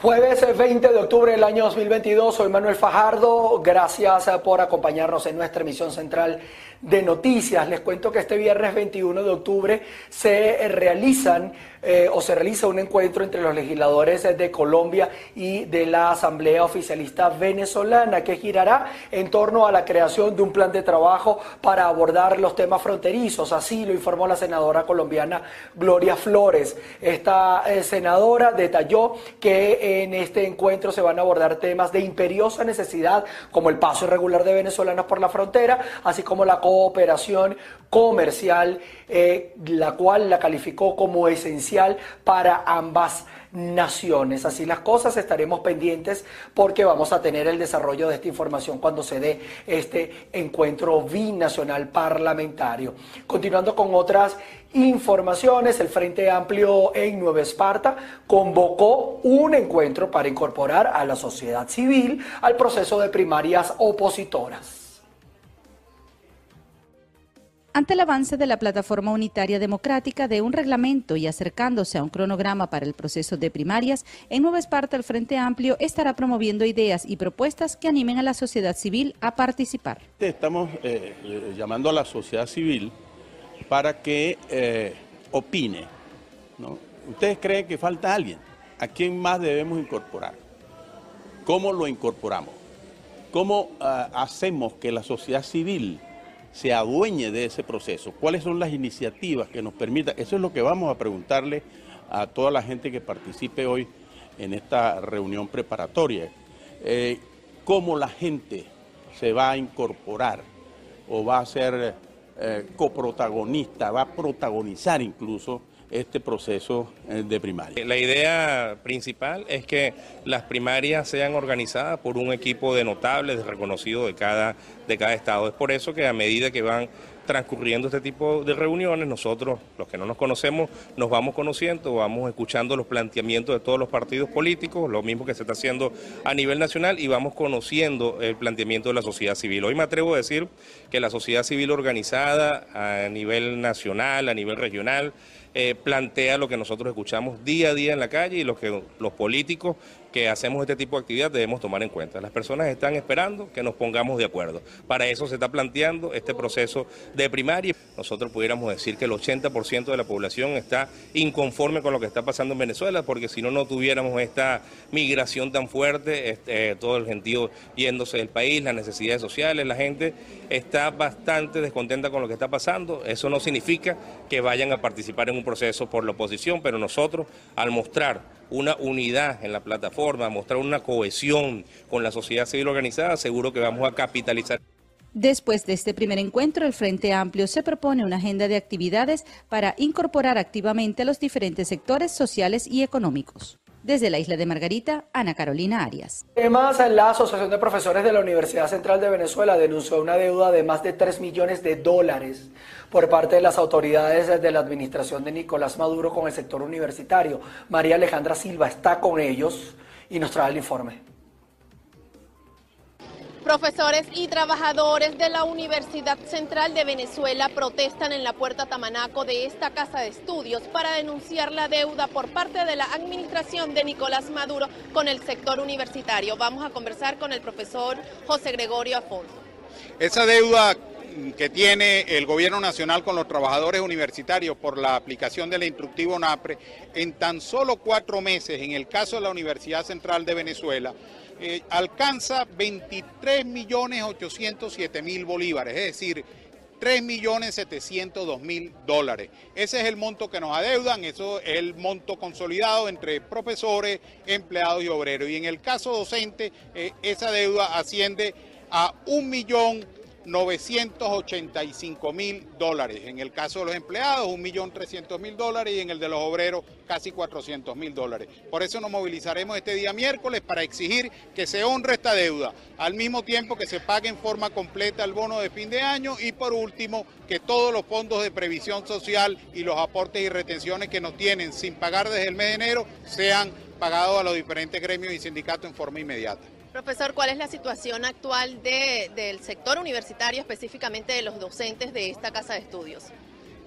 Jueves 20 de octubre del año 2022, soy Manuel Fajardo, gracias por acompañarnos en nuestra emisión central de noticias. Les cuento que este viernes 21 de octubre se realizan eh, o se realiza un encuentro entre los legisladores de Colombia y de la Asamblea Oficialista Venezolana que girará en torno a la creación de un plan de trabajo para abordar los temas fronterizos. Así lo informó la senadora colombiana Gloria Flores. Esta eh, senadora detalló que en este encuentro se van a abordar temas de imperiosa necesidad como el paso irregular de venezolanos por la frontera, así como la cooperación comercial, eh, la cual la calificó como esencial para ambas naciones. Así las cosas, estaremos pendientes porque vamos a tener el desarrollo de esta información cuando se dé este encuentro binacional parlamentario. Continuando con otras informaciones, el Frente Amplio en Nueva Esparta convocó un encuentro para incorporar a la sociedad civil al proceso de primarias opositoras. Ante el avance de la Plataforma Unitaria Democrática de un reglamento y acercándose a un cronograma para el proceso de primarias, en Nueva Esparta el Frente Amplio estará promoviendo ideas y propuestas que animen a la sociedad civil a participar. Estamos eh, eh, llamando a la sociedad civil para que eh, opine. ¿Ustedes creen que falta alguien? ¿A quién más debemos incorporar? ¿Cómo lo incorporamos? ¿Cómo ah, hacemos que la sociedad civil se adueñe de ese proceso. ¿Cuáles son las iniciativas que nos permitan? Eso es lo que vamos a preguntarle a toda la gente que participe hoy en esta reunión preparatoria. Eh, ¿Cómo la gente se va a incorporar o va a ser eh, coprotagonista, va a protagonizar incluso este proceso eh, de primaria. La idea principal es que las primarias sean organizadas por un equipo de notables, de reconocidos de cada, de cada estado. Es por eso que a medida que van transcurriendo este tipo de reuniones, nosotros, los que no nos conocemos, nos vamos conociendo, vamos escuchando los planteamientos de todos los partidos políticos, lo mismo que se está haciendo a nivel nacional, y vamos conociendo el planteamiento de la sociedad civil. Hoy me atrevo a decir que la sociedad civil organizada a nivel nacional, a nivel regional, eh, plantea lo que nosotros escuchamos día a día en la calle y lo que los políticos que hacemos este tipo de actividad debemos tomar en cuenta. Las personas están esperando que nos pongamos de acuerdo. Para eso se está planteando este proceso de primaria. Nosotros pudiéramos decir que el 80% de la población está inconforme con lo que está pasando en Venezuela, porque si no, no tuviéramos esta migración tan fuerte, este, todo el gentío yéndose del país, las necesidades sociales, la gente está bastante descontenta con lo que está pasando. Eso no significa que vayan a participar en un proceso por la oposición, pero nosotros, al mostrar una unidad en la plataforma, mostrar una cohesión con la sociedad civil organizada, seguro que vamos a capitalizar. Después de este primer encuentro, el Frente Amplio se propone una agenda de actividades para incorporar activamente a los diferentes sectores sociales y económicos. Desde la isla de Margarita, Ana Carolina Arias. Además, la Asociación de Profesores de la Universidad Central de Venezuela denunció una deuda de más de 3 millones de dólares por parte de las autoridades de la administración de Nicolás Maduro con el sector universitario. María Alejandra Silva está con ellos y nos trae el informe. Profesores y trabajadores de la Universidad Central de Venezuela protestan en la puerta Tamanaco de esta casa de estudios para denunciar la deuda por parte de la administración de Nicolás Maduro con el sector universitario. Vamos a conversar con el profesor José Gregorio Afonso. Esa deuda que tiene el gobierno nacional con los trabajadores universitarios por la aplicación del instructivo NAPRE, en tan solo cuatro meses, en el caso de la Universidad Central de Venezuela, eh, alcanza 23 millones 807 mil bolívares, es decir, 3 millones 702 mil dólares. Ese es el monto que nos adeudan, eso es el monto consolidado entre profesores, empleados y obreros. Y en el caso docente, eh, esa deuda asciende a un millón 985 mil dólares. En el caso de los empleados, 1.300.000 dólares y en el de los obreros, casi 400 mil dólares. Por eso nos movilizaremos este día miércoles para exigir que se honre esta deuda, al mismo tiempo que se pague en forma completa el bono de fin de año y por último, que todos los fondos de previsión social y los aportes y retenciones que nos tienen sin pagar desde el mes de enero sean pagados a los diferentes gremios y sindicatos en forma inmediata. Profesor, ¿cuál es la situación actual del sector universitario, específicamente de los docentes de esta casa de estudios?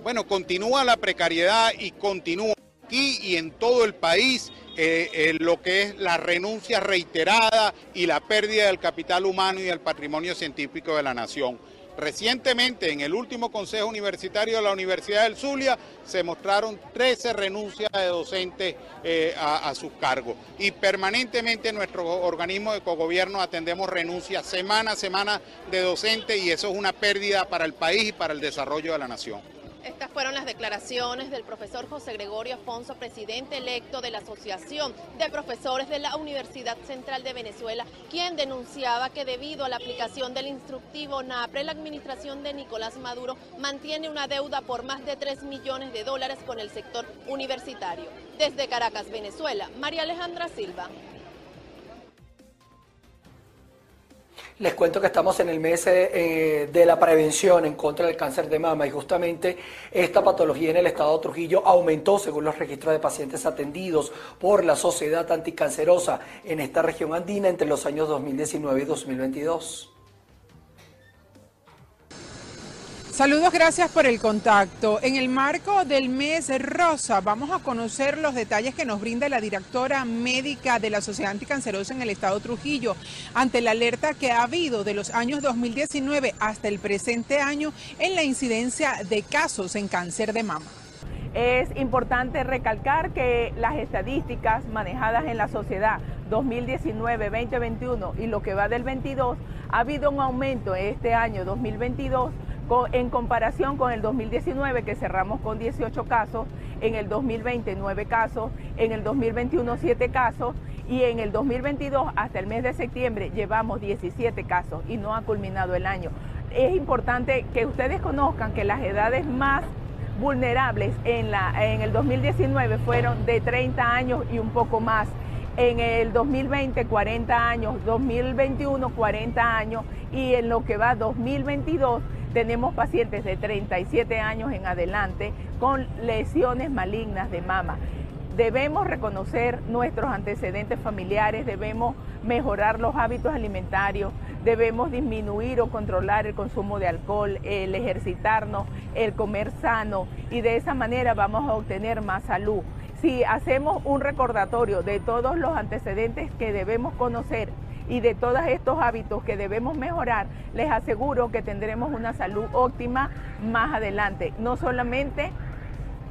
Bueno, continúa la precariedad y continúa aquí y en todo el país eh, eh, lo que es la renuncia reiterada y la pérdida del capital humano y del patrimonio científico de la nación. Recientemente, en el último Consejo Universitario de la Universidad del Zulia, se mostraron 13 renuncias de docentes eh, a, sus cargos. Y permanentemente en nuestro organismo de cogobierno atendemos renuncias semana a semana de docentes y eso es una pérdida para el país y para el desarrollo de la nación. Estas fueron las declaraciones del profesor José Gregorio Afonso, presidente electo de la Asociación de Profesores de la Universidad Central de Venezuela, quien denunciaba que debido a la aplicación del instructivo NAPRE, la administración de Nicolás Maduro mantiene una deuda por más de 3 millones de dólares con el sector universitario. Desde Caracas, Venezuela, María Alejandra Silva. Les cuento que estamos en el mes eh, de la prevención en contra del cáncer de mama y justamente esta patología en el estado de Trujillo aumentó según los registros de pacientes atendidos por la Sociedad Anticancerosa en esta región andina entre los años 2019 y 2022. Saludos, gracias por el contacto. En el marco del mes rosa vamos a conocer los detalles que nos brinda la directora médica de la Sociedad Anticancerosa en el estado Trujillo ante la alerta que ha habido de los años 2019 hasta el presente año en la incidencia de casos en cáncer de mama. Es importante recalcar que las estadísticas manejadas en la sociedad 2019-2021 y lo que va del 22 ha habido un aumento este año 2022 en comparación con el 2019 que cerramos con 18 casos, en el 2020 9 casos, en el 2021 7 casos y en el 2022 hasta el mes de septiembre llevamos 17 casos y no ha culminado el año. Es importante que ustedes conozcan que las edades más vulnerables en, la, en el 2019 fueron de 30 años y un poco más. En el 2020 40 años, 2021 40 años y en lo que va 2022 tenemos pacientes de 37 años en adelante con lesiones malignas de mama. Debemos reconocer nuestros antecedentes familiares, debemos mejorar los hábitos alimentarios, debemos disminuir o controlar el consumo de alcohol, el ejercitarnos, el comer sano y de esa manera vamos a obtener más salud. Si hacemos un recordatorio de todos los antecedentes que debemos conocer y de todos estos hábitos que debemos mejorar, les aseguro que tendremos una salud óptima más adelante. No solamente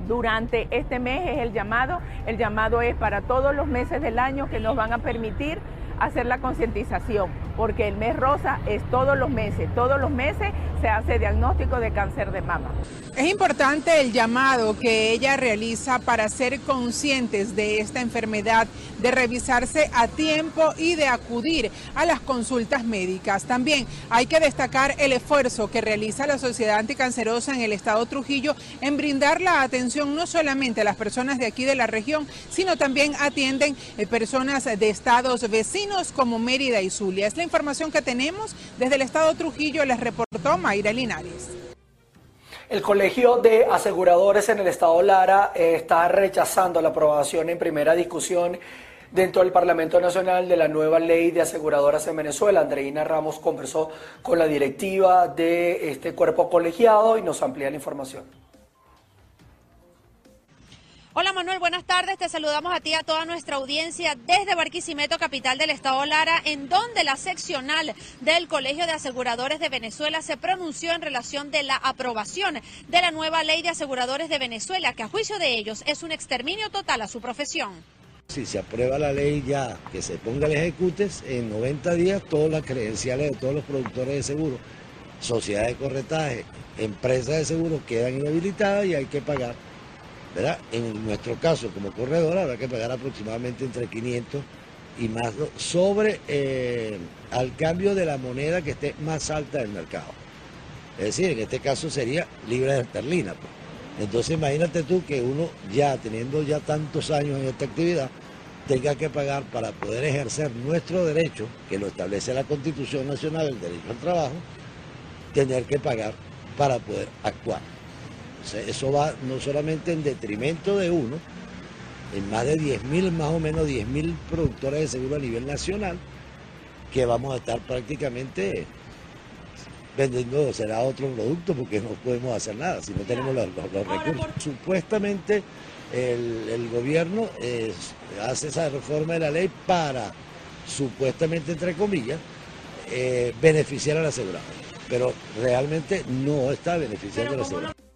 durante este mes es el llamado, el llamado es para todos los meses del año que nos van a permitir hacer la concientización, porque el mes rosa es todos los meses, todos los meses se hace diagnóstico de cáncer de mama. Es importante el llamado que ella realiza para ser conscientes de esta enfermedad, de revisarse a tiempo y de acudir a las consultas médicas. También hay que destacar el esfuerzo que realiza la Sociedad Anticancerosa en el Estado Trujillo en brindar la atención no solamente a las personas de aquí de la región, sino también atienden eh, personas de estados vecinos como Mérida y Zulia. Es la información que tenemos desde el Estado Trujillo, les reportó Mayra Linares. El Colegio de Aseguradores en el Estado Lara eh, está rechazando la aprobación en primera discusión dentro del Parlamento Nacional de la nueva ley de aseguradoras en Venezuela. Andreina Ramos conversó con la directiva de este cuerpo colegiado y nos amplía la información. Hola Manuel, buenas tardes. Te saludamos a ti a toda nuestra audiencia desde Barquisimeto, capital del estado Lara, en donde la seccional del Colegio de Aseguradores de Venezuela se pronunció en relación de la aprobación de la nueva ley de aseguradores de Venezuela, que a juicio de ellos es un exterminio total a su profesión. Si se aprueba la ley ya, que se ponga el ejecutes, en 90 días todas las credenciales de todos los productores de seguro, sociedades de corretaje, empresas de seguro quedan inhabilitadas y hay que pagar En nuestro caso, como corredor, habrá que pagar aproximadamente entre 500 y más sobre eh, al cambio de la moneda que esté más alta del mercado. Es decir, en este caso sería libre de esterlina. Pues. Entonces imagínate tú que uno ya teniendo ya tantos años en esta actividad, tenga que pagar para poder ejercer nuestro derecho, que lo establece la Constitución Nacional, el derecho al trabajo, tener que pagar para poder actuar eso va no solamente en detrimento de uno, en más de 10.000, más o menos 10.000 productores de seguro a nivel nacional, que vamos a estar prácticamente vendiendo será otro producto porque no podemos hacer nada si no tenemos los, recursos. Supuestamente el, gobierno hace esa reforma de la ley para, supuestamente entre comillas, eh, beneficiar al asegurado. Pero realmente no está beneficiando al asegurado.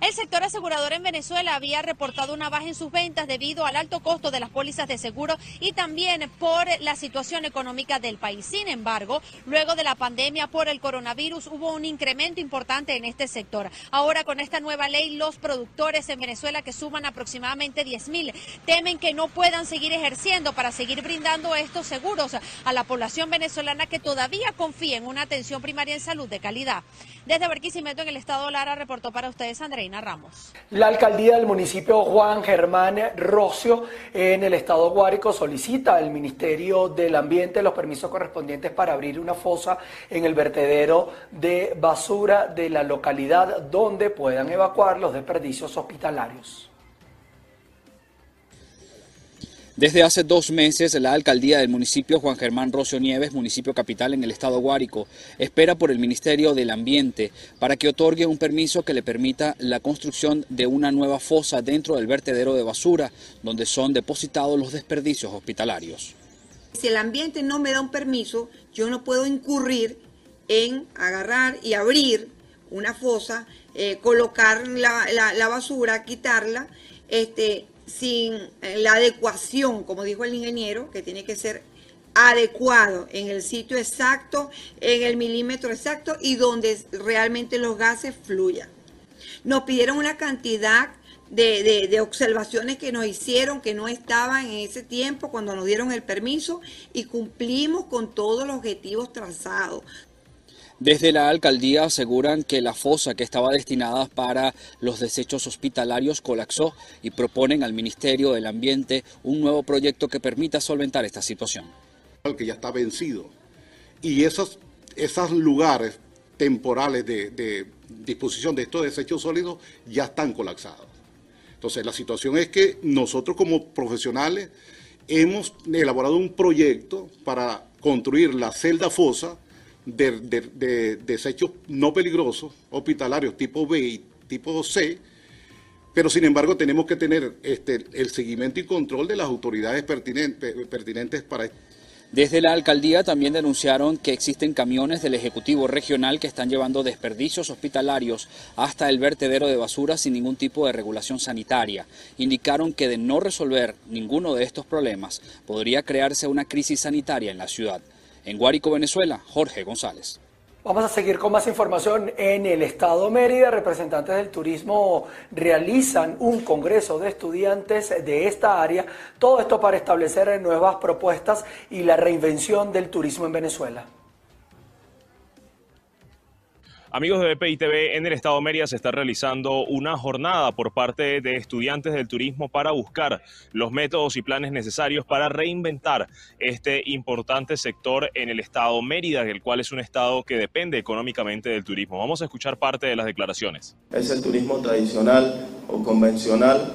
El sector asegurador en Venezuela había reportado una baja en sus ventas debido al alto costo de las pólizas de seguro y también por la situación económica del país. Sin embargo, luego de la pandemia por el coronavirus hubo un incremento importante en este sector. Ahora con esta nueva ley, los productores en Venezuela que suman aproximadamente 10 mil temen que no puedan seguir ejerciendo para seguir brindando estos seguros a la población venezolana que todavía confía en una atención primaria en salud de calidad. Desde Barquisimeto en el estado Lara reportó para ustedes La alcaldía del municipio Juan Germán Rocio en el estado Guárico solicita al Ministerio del Ambiente los permisos correspondientes para abrir una fosa en el vertedero de basura de la localidad donde puedan evacuar los desperdicios hospitalarios. Desde hace dos meses, la alcaldía del municipio Juan Germán Rocio Nieves, municipio capital en el estado Guárico, espera por el Ministerio del Ambiente para que otorgue un permiso que le permita la construcción de una nueva fosa dentro del vertedero de basura, donde son depositados los desperdicios hospitalarios. Si el ambiente no me da un permiso, yo no puedo incurrir en agarrar y abrir una fosa, eh, colocar la, la basura, quitarla, este, sin eh, la adecuación, como dijo el ingeniero, que tiene que ser adecuado en el sitio exacto, en el milímetro exacto y donde realmente los gases fluyan. Nos pidieron una cantidad de, de, observaciones que nos hicieron que no estaban en ese tiempo cuando nos dieron el permiso y cumplimos con todos los objetivos trazados. Desde la alcaldía aseguran que la fosa que estaba destinada para los desechos hospitalarios colapsó y proponen al Ministerio del Ambiente un nuevo proyecto que permita solventar esta situación. Que ya está vencido. Y esos, esos lugares temporales de disposición de estos desechos sólidos ya están colapsados. Entonces la situación es que nosotros como profesionales hemos elaborado un proyecto para construir la celda fosa de, desechos no peligrosos, hospitalarios tipo B y tipo C, pero sin embargo tenemos que tener este, el seguimiento y control de las autoridades pertinentes, pertinentes para desde la alcaldía también denunciaron que existen camiones del Ejecutivo Regional que están llevando desperdicios hospitalarios hasta el vertedero de basura sin ningún tipo de regulación sanitaria. Indicaron que de no resolver ninguno de estos problemas podría crearse una crisis sanitaria en la ciudad. En Guárico, Venezuela, Jorge González. Vamos a seguir con más información en el estado Mérida. Representantes del turismo realizan un congreso de estudiantes de esta área. Todo esto para establecer nuevas propuestas y la reinvención del turismo en Venezuela. Amigos de BPI en el Estado Mérida se está realizando una jornada por parte de estudiantes del turismo para buscar los métodos y planes necesarios para reinventar este importante sector en el Estado Mérida, el cual es un estado que depende económicamente del turismo. Vamos a escuchar parte de las declaraciones. Es el turismo tradicional o convencional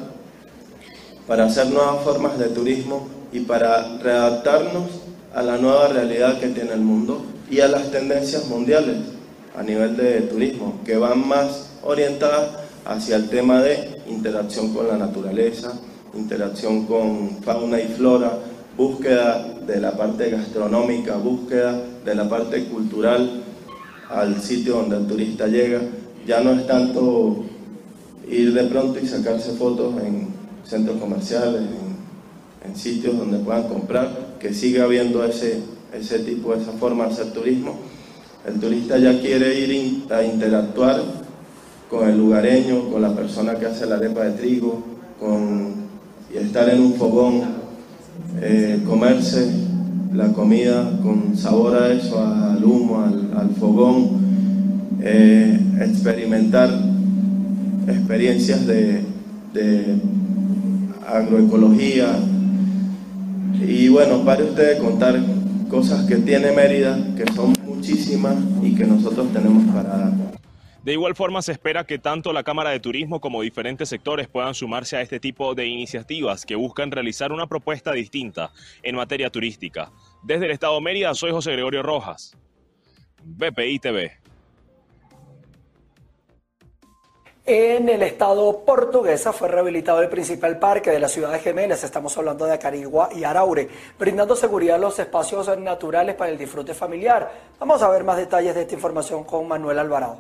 para hacer nuevas formas de turismo y para readaptarnos a la nueva realidad que tiene el mundo y a las tendencias mundiales a nivel de turismo, que van más orientadas hacia el tema de interacción con la naturaleza, interacción con fauna y flora, búsqueda de la parte gastronómica, búsqueda de la parte cultural al sitio donde el turista llega. Ya no es tanto ir de pronto y sacarse fotos en centros comerciales, en, sitios donde puedan comprar, que siga habiendo ese, ese tipo, esa forma de hacer turismo el turista ya quiere ir a interactuar con el lugareño, con la persona que hace la arepa de trigo, con, y estar en un fogón, eh, comerse la comida con sabor a eso, al humo, al, fogón, eh, experimentar experiencias de, agroecología. Y bueno, para ustedes contar cosas que tiene Mérida, que son muchísimas y que nosotros tenemos para De igual forma, se espera que tanto la Cámara de Turismo como diferentes sectores puedan sumarse a este tipo de iniciativas que buscan realizar una propuesta distinta en materia turística. Desde el Estado de Mérida, soy José Gregorio Rojas, BPI TV. En el estado portuguesa fue rehabilitado el principal parque de las ciudades gemelas, estamos hablando de Acarigua y Araure, brindando seguridad a los espacios naturales para el disfrute familiar. Vamos a ver más detalles de esta información con Manuel Alvarado.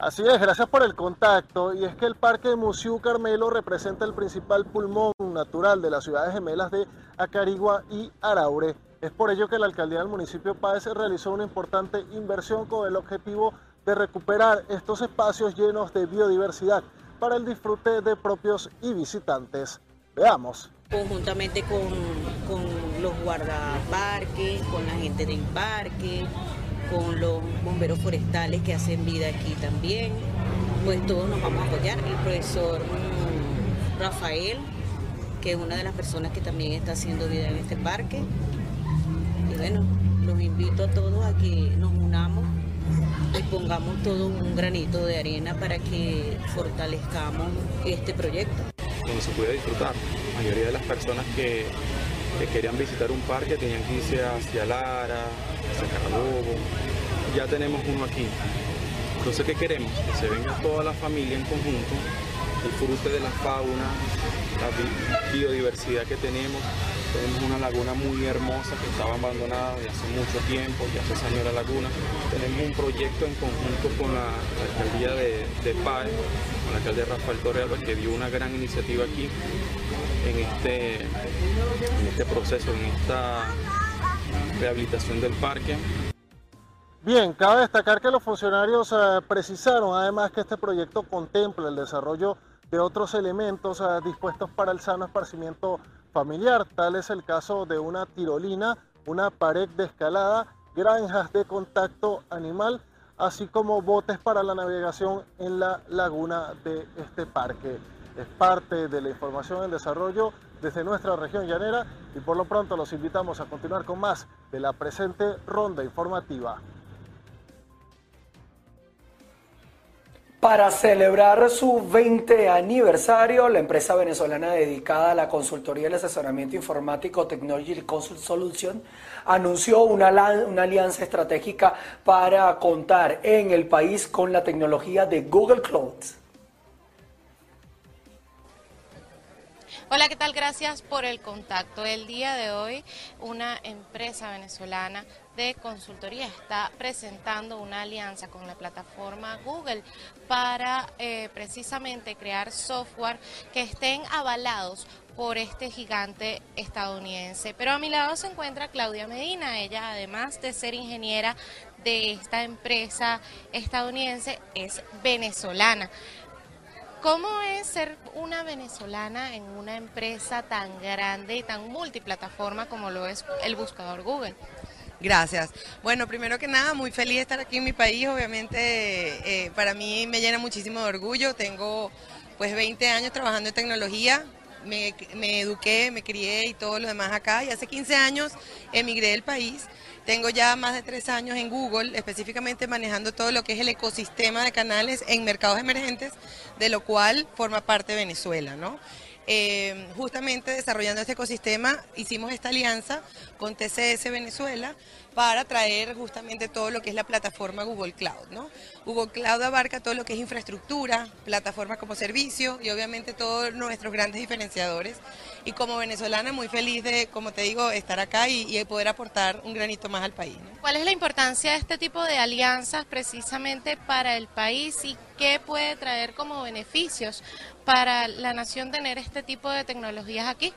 Así es, gracias por el contacto. Y es que el Parque Museo Carmelo representa el principal pulmón natural de las ciudades gemelas de Acarigua y Araure. Es por ello que la alcaldía del municipio Páez realizó una importante inversión con el objetivo de recuperar estos espacios llenos de biodiversidad para el disfrute de propios y visitantes. Veamos. Conjuntamente con, con los guardaparques, con la gente del parque, con los bomberos forestales que hacen vida aquí también, pues todos nos vamos a apoyar. El profesor mm, Rafael, que es una de las personas que también está haciendo vida en este parque. Y bueno, los invito a todos a que nos unamos y pongamos todo un granito de arena para que fortalezcamos este proyecto. Donde se pueda disfrutar. La mayoría de las personas que, querían visitar un parque tenían que irse hacia Lara, hacia Carabobo. Ya tenemos uno aquí. Entonces, ¿qué queremos? Que se venga toda la familia en conjunto, disfrute de la fauna, la biodiversidad que tenemos tenemos una laguna muy hermosa que estaba abandonada desde hace mucho tiempo, ya se saneó la laguna. Tenemos un proyecto en conjunto con la, alcaldía de, de PAE, con el alcalde Rafael Torrealba, que dio una gran iniciativa aquí en este, en este proceso, en esta rehabilitación del parque. Bien, cabe destacar que los funcionarios eh, precisaron además que este proyecto contempla el desarrollo de otros elementos eh, dispuestos para el sano esparcimiento familiar. Tal es el caso de una tirolina, una pared de escalada, granjas de contacto animal, así como botes para la navegación en la laguna de este parque. Es parte de la información en desarrollo desde nuestra región llanera y por lo pronto los invitamos a continuar con más de la presente ronda informativa. Para celebrar su 20 aniversario, la empresa venezolana dedicada a la consultoría y el asesoramiento informático Technology Consult Solution anunció una, alianza estratégica para contar en el país con la tecnología de Google Cloud. Hola, ¿qué tal? Gracias por el contacto. El día de hoy, una empresa venezolana de consultoría está presentando una alianza con la plataforma Google para eh, precisamente crear software que estén avalados por este gigante estadounidense. Pero a mi lado se encuentra Claudia Medina, ella además de ser ingeniera de esta empresa estadounidense, es venezolana. ¿Cómo es ser una venezolana en una empresa tan grande y tan multiplataforma como lo es el buscador Google? Gracias. Bueno, primero que nada, muy feliz de estar aquí en mi país. Obviamente, eh, para mí me llena muchísimo de orgullo. Tengo pues 20 años trabajando en tecnología. Me, me, eduqué, me crié y todo lo demás acá. Y hace 15 años emigré del país. Tengo ya más de tres años en Google, específicamente manejando todo lo que es el ecosistema de canales en mercados emergentes, de lo cual forma parte Venezuela, ¿no? Eh, justamente desarrollando este ecosistema hicimos esta alianza con TCS Venezuela para traer justamente todo lo que es la plataforma Google Cloud. ¿no? Google Cloud abarca todo lo que es infraestructura, plataformas como servicio y obviamente todos nuestros grandes diferenciadores. Y como venezolana muy feliz de, como te digo, estar acá y, poder aportar un granito más al país. ¿Cuál es la importancia de este tipo de alianzas precisamente para el país y qué puede traer como beneficios para la nación tener este tipo de tecnologías aquí?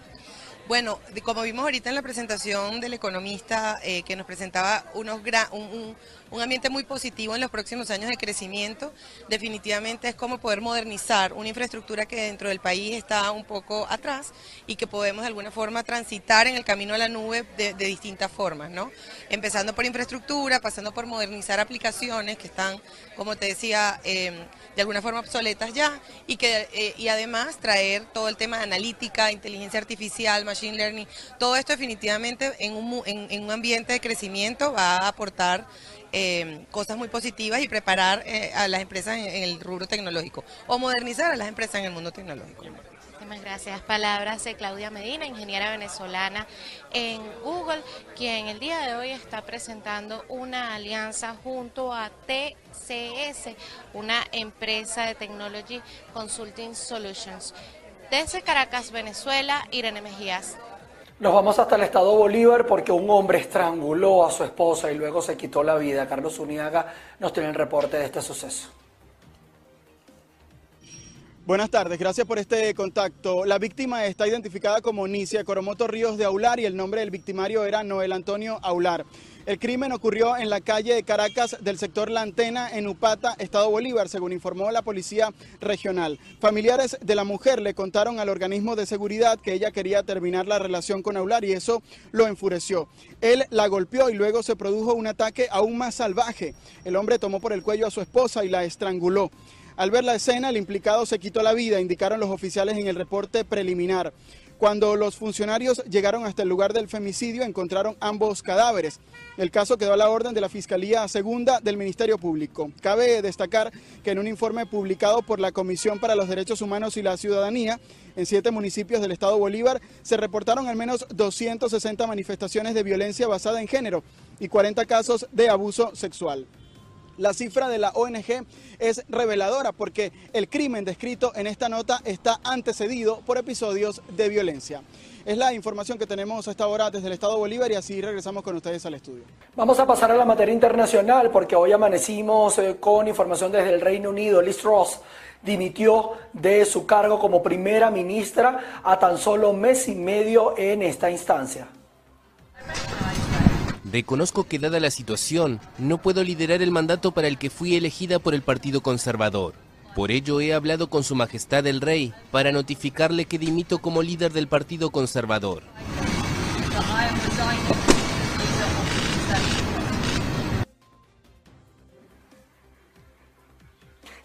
Bueno, como vimos ahorita en la presentación del economista eh, que nos presentaba unos un, un, ambiente muy positivo en los próximos años de crecimiento, definitivamente es como poder modernizar una infraestructura que dentro del país está un poco atrás y que podemos de alguna forma transitar en el camino a la nube de, distintas formas, ¿no? Empezando por infraestructura, pasando por modernizar aplicaciones que están, como te decía, em, de alguna forma obsoletas ya y que eh, y además traer todo el tema de analítica, inteligencia artificial, machine learning, todo esto definitivamente en un, en, un ambiente de crecimiento va a aportar eh, cosas muy positivas y preparar eh, a las empresas en, el rubro tecnológico o modernizar a las empresas en el mundo tecnológico. Muchísimas gracias. Palabras de Claudia Medina, ingeniera venezolana en Google, quien el día de hoy está presentando una alianza junto a TCS, una empresa de Technology Consulting Solutions. Desde Caracas, Venezuela, Irene Mejías. Nos vamos hasta el estado Bolívar porque un hombre estranguló a su esposa y luego se quitó la vida. Carlos Uniaga nos tiene el reporte de este suceso. Buenas tardes, gracias por este contacto. La víctima está identificada como Nicia Coromoto Ríos de Aular y el nombre del victimario era Noel Antonio Aular. El crimen ocurrió en la calle de Caracas del sector La Antena en Upata, Estado Bolívar, según informó la policía regional. Familiares de la mujer le contaron al organismo de seguridad que ella quería terminar la relación con Aular y eso lo enfureció. Él la golpeó y luego se produjo un ataque aún más salvaje. El hombre tomó por el cuello a su esposa y la estranguló. Al ver la escena, el implicado se quitó la vida, indicaron los oficiales en el reporte preliminar. Cuando los funcionarios llegaron hasta el lugar del femicidio, encontraron ambos cadáveres. El caso quedó a la orden de la Fiscalía Segunda del Ministerio Público. Cabe destacar que en un informe publicado por la Comisión para los Derechos Humanos y la Ciudadanía, en siete municipios del Estado Bolívar se reportaron al menos 260 manifestaciones de violencia basada en género y 40 casos de abuso sexual. La cifra de la ONG es reveladora porque el crimen descrito en esta nota está antecedido por episodios de violencia. Es la información que tenemos a esta hora desde el Estado Bolívar y así regresamos con ustedes al estudio. Vamos a pasar a la materia internacional porque hoy amanecimos eh, con información desde el Reino Unido. Liz Ross dimitió de su cargo como primera ministra a tan solo mes y medio en esta instancia. Reconozco que dada la situación, no puedo liderar el mandato para el que fui elegida por el Partido Conservador. Por ello he hablado con Su Majestad el Rey para notificarle que dimito como líder del Partido Conservador.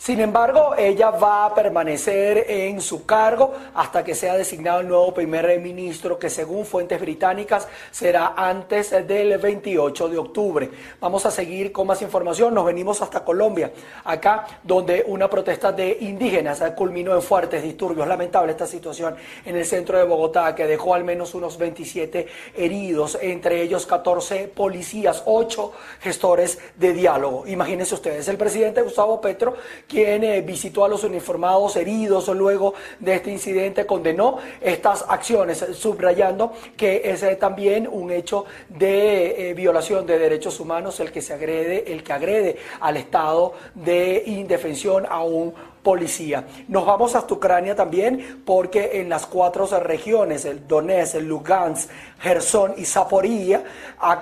Sin embargo, ella va a permanecer en su cargo hasta que sea designado el nuevo primer ministro, que según fuentes británicas será antes del 28 de octubre. Vamos a seguir con más información. Nos venimos hasta Colombia, acá donde una protesta de indígenas culminó en fuertes disturbios. Lamentable esta situación en el centro de Bogotá, que dejó al menos unos 27 heridos, entre ellos 14 policías, 8 gestores de diálogo. Imagínense ustedes, el presidente Gustavo Petro, eh, visitó a los uniformados heridos luego de este incidente, condenó estas acciones, subrayando que es eh, también un hecho de eh, violación de derechos humanos el que se agrede, el que agrede al estado de indefensión a un policía. Nos vamos hasta Ucrania también porque en las cuatro regiones, el Donetsk, el Lugansk, Gerson y Zaporizhia,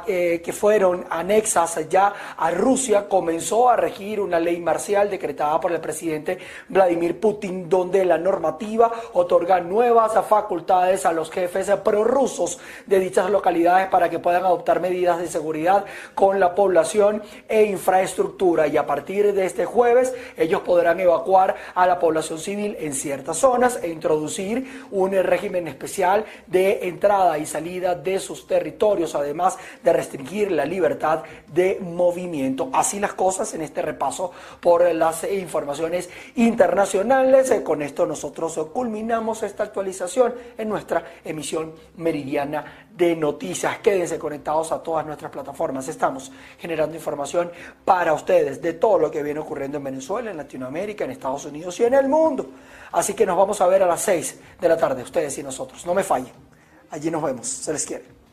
eh, que fueron anexas ya a Rusia, comenzó a regir una ley marcial decretada por el presidente Vladimir Putin, donde la normativa otorga nuevas facultades a los jefes prorrusos de dichas localidades para que puedan adoptar medidas de seguridad con la población e infraestructura. Y a partir de este jueves, ellos podrán evacuar a la población civil en ciertas zonas e introducir un régimen especial de entrada y salida de sus territorios, además de restringir la libertad de movimiento. Así las cosas en este repaso por las informaciones internacionales. Con esto nosotros culminamos esta actualización en nuestra emisión meridiana de noticias. Quédense conectados a todas nuestras plataformas. Estamos generando información para ustedes de todo lo que viene ocurriendo en Venezuela, en Latinoamérica, en Estados Unidos y en el mundo. Así que nos vamos a ver a las 6 de la tarde, ustedes y nosotros. No me fallen. Allí nos vemos. Se les quiere.